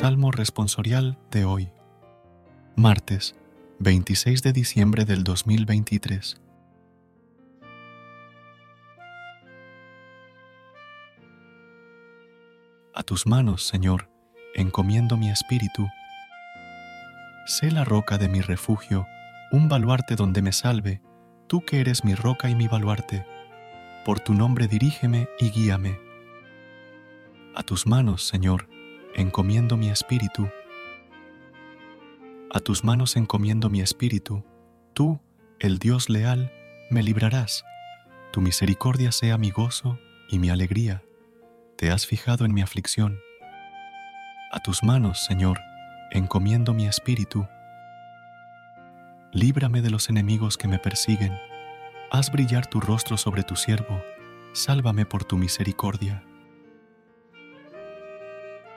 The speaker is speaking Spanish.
Salmo responsorial de hoy, martes 26 de diciembre del 2023. A tus manos, Señor, encomiendo mi espíritu. Sé la roca de mi refugio, un baluarte donde me salve, tú que eres mi roca y mi baluarte. Por tu nombre dirígeme y guíame. A tus manos, Señor, encomiendo mi espíritu. A tus manos encomiendo mi espíritu. Tú, el Dios leal, me librarás. Tu misericordia sea mi gozo y mi alegría. Te has fijado en mi aflicción. A tus manos, Señor, encomiendo mi espíritu. Líbrame de los enemigos que me persiguen. Haz brillar tu rostro sobre tu siervo. Sálvame por tu misericordia.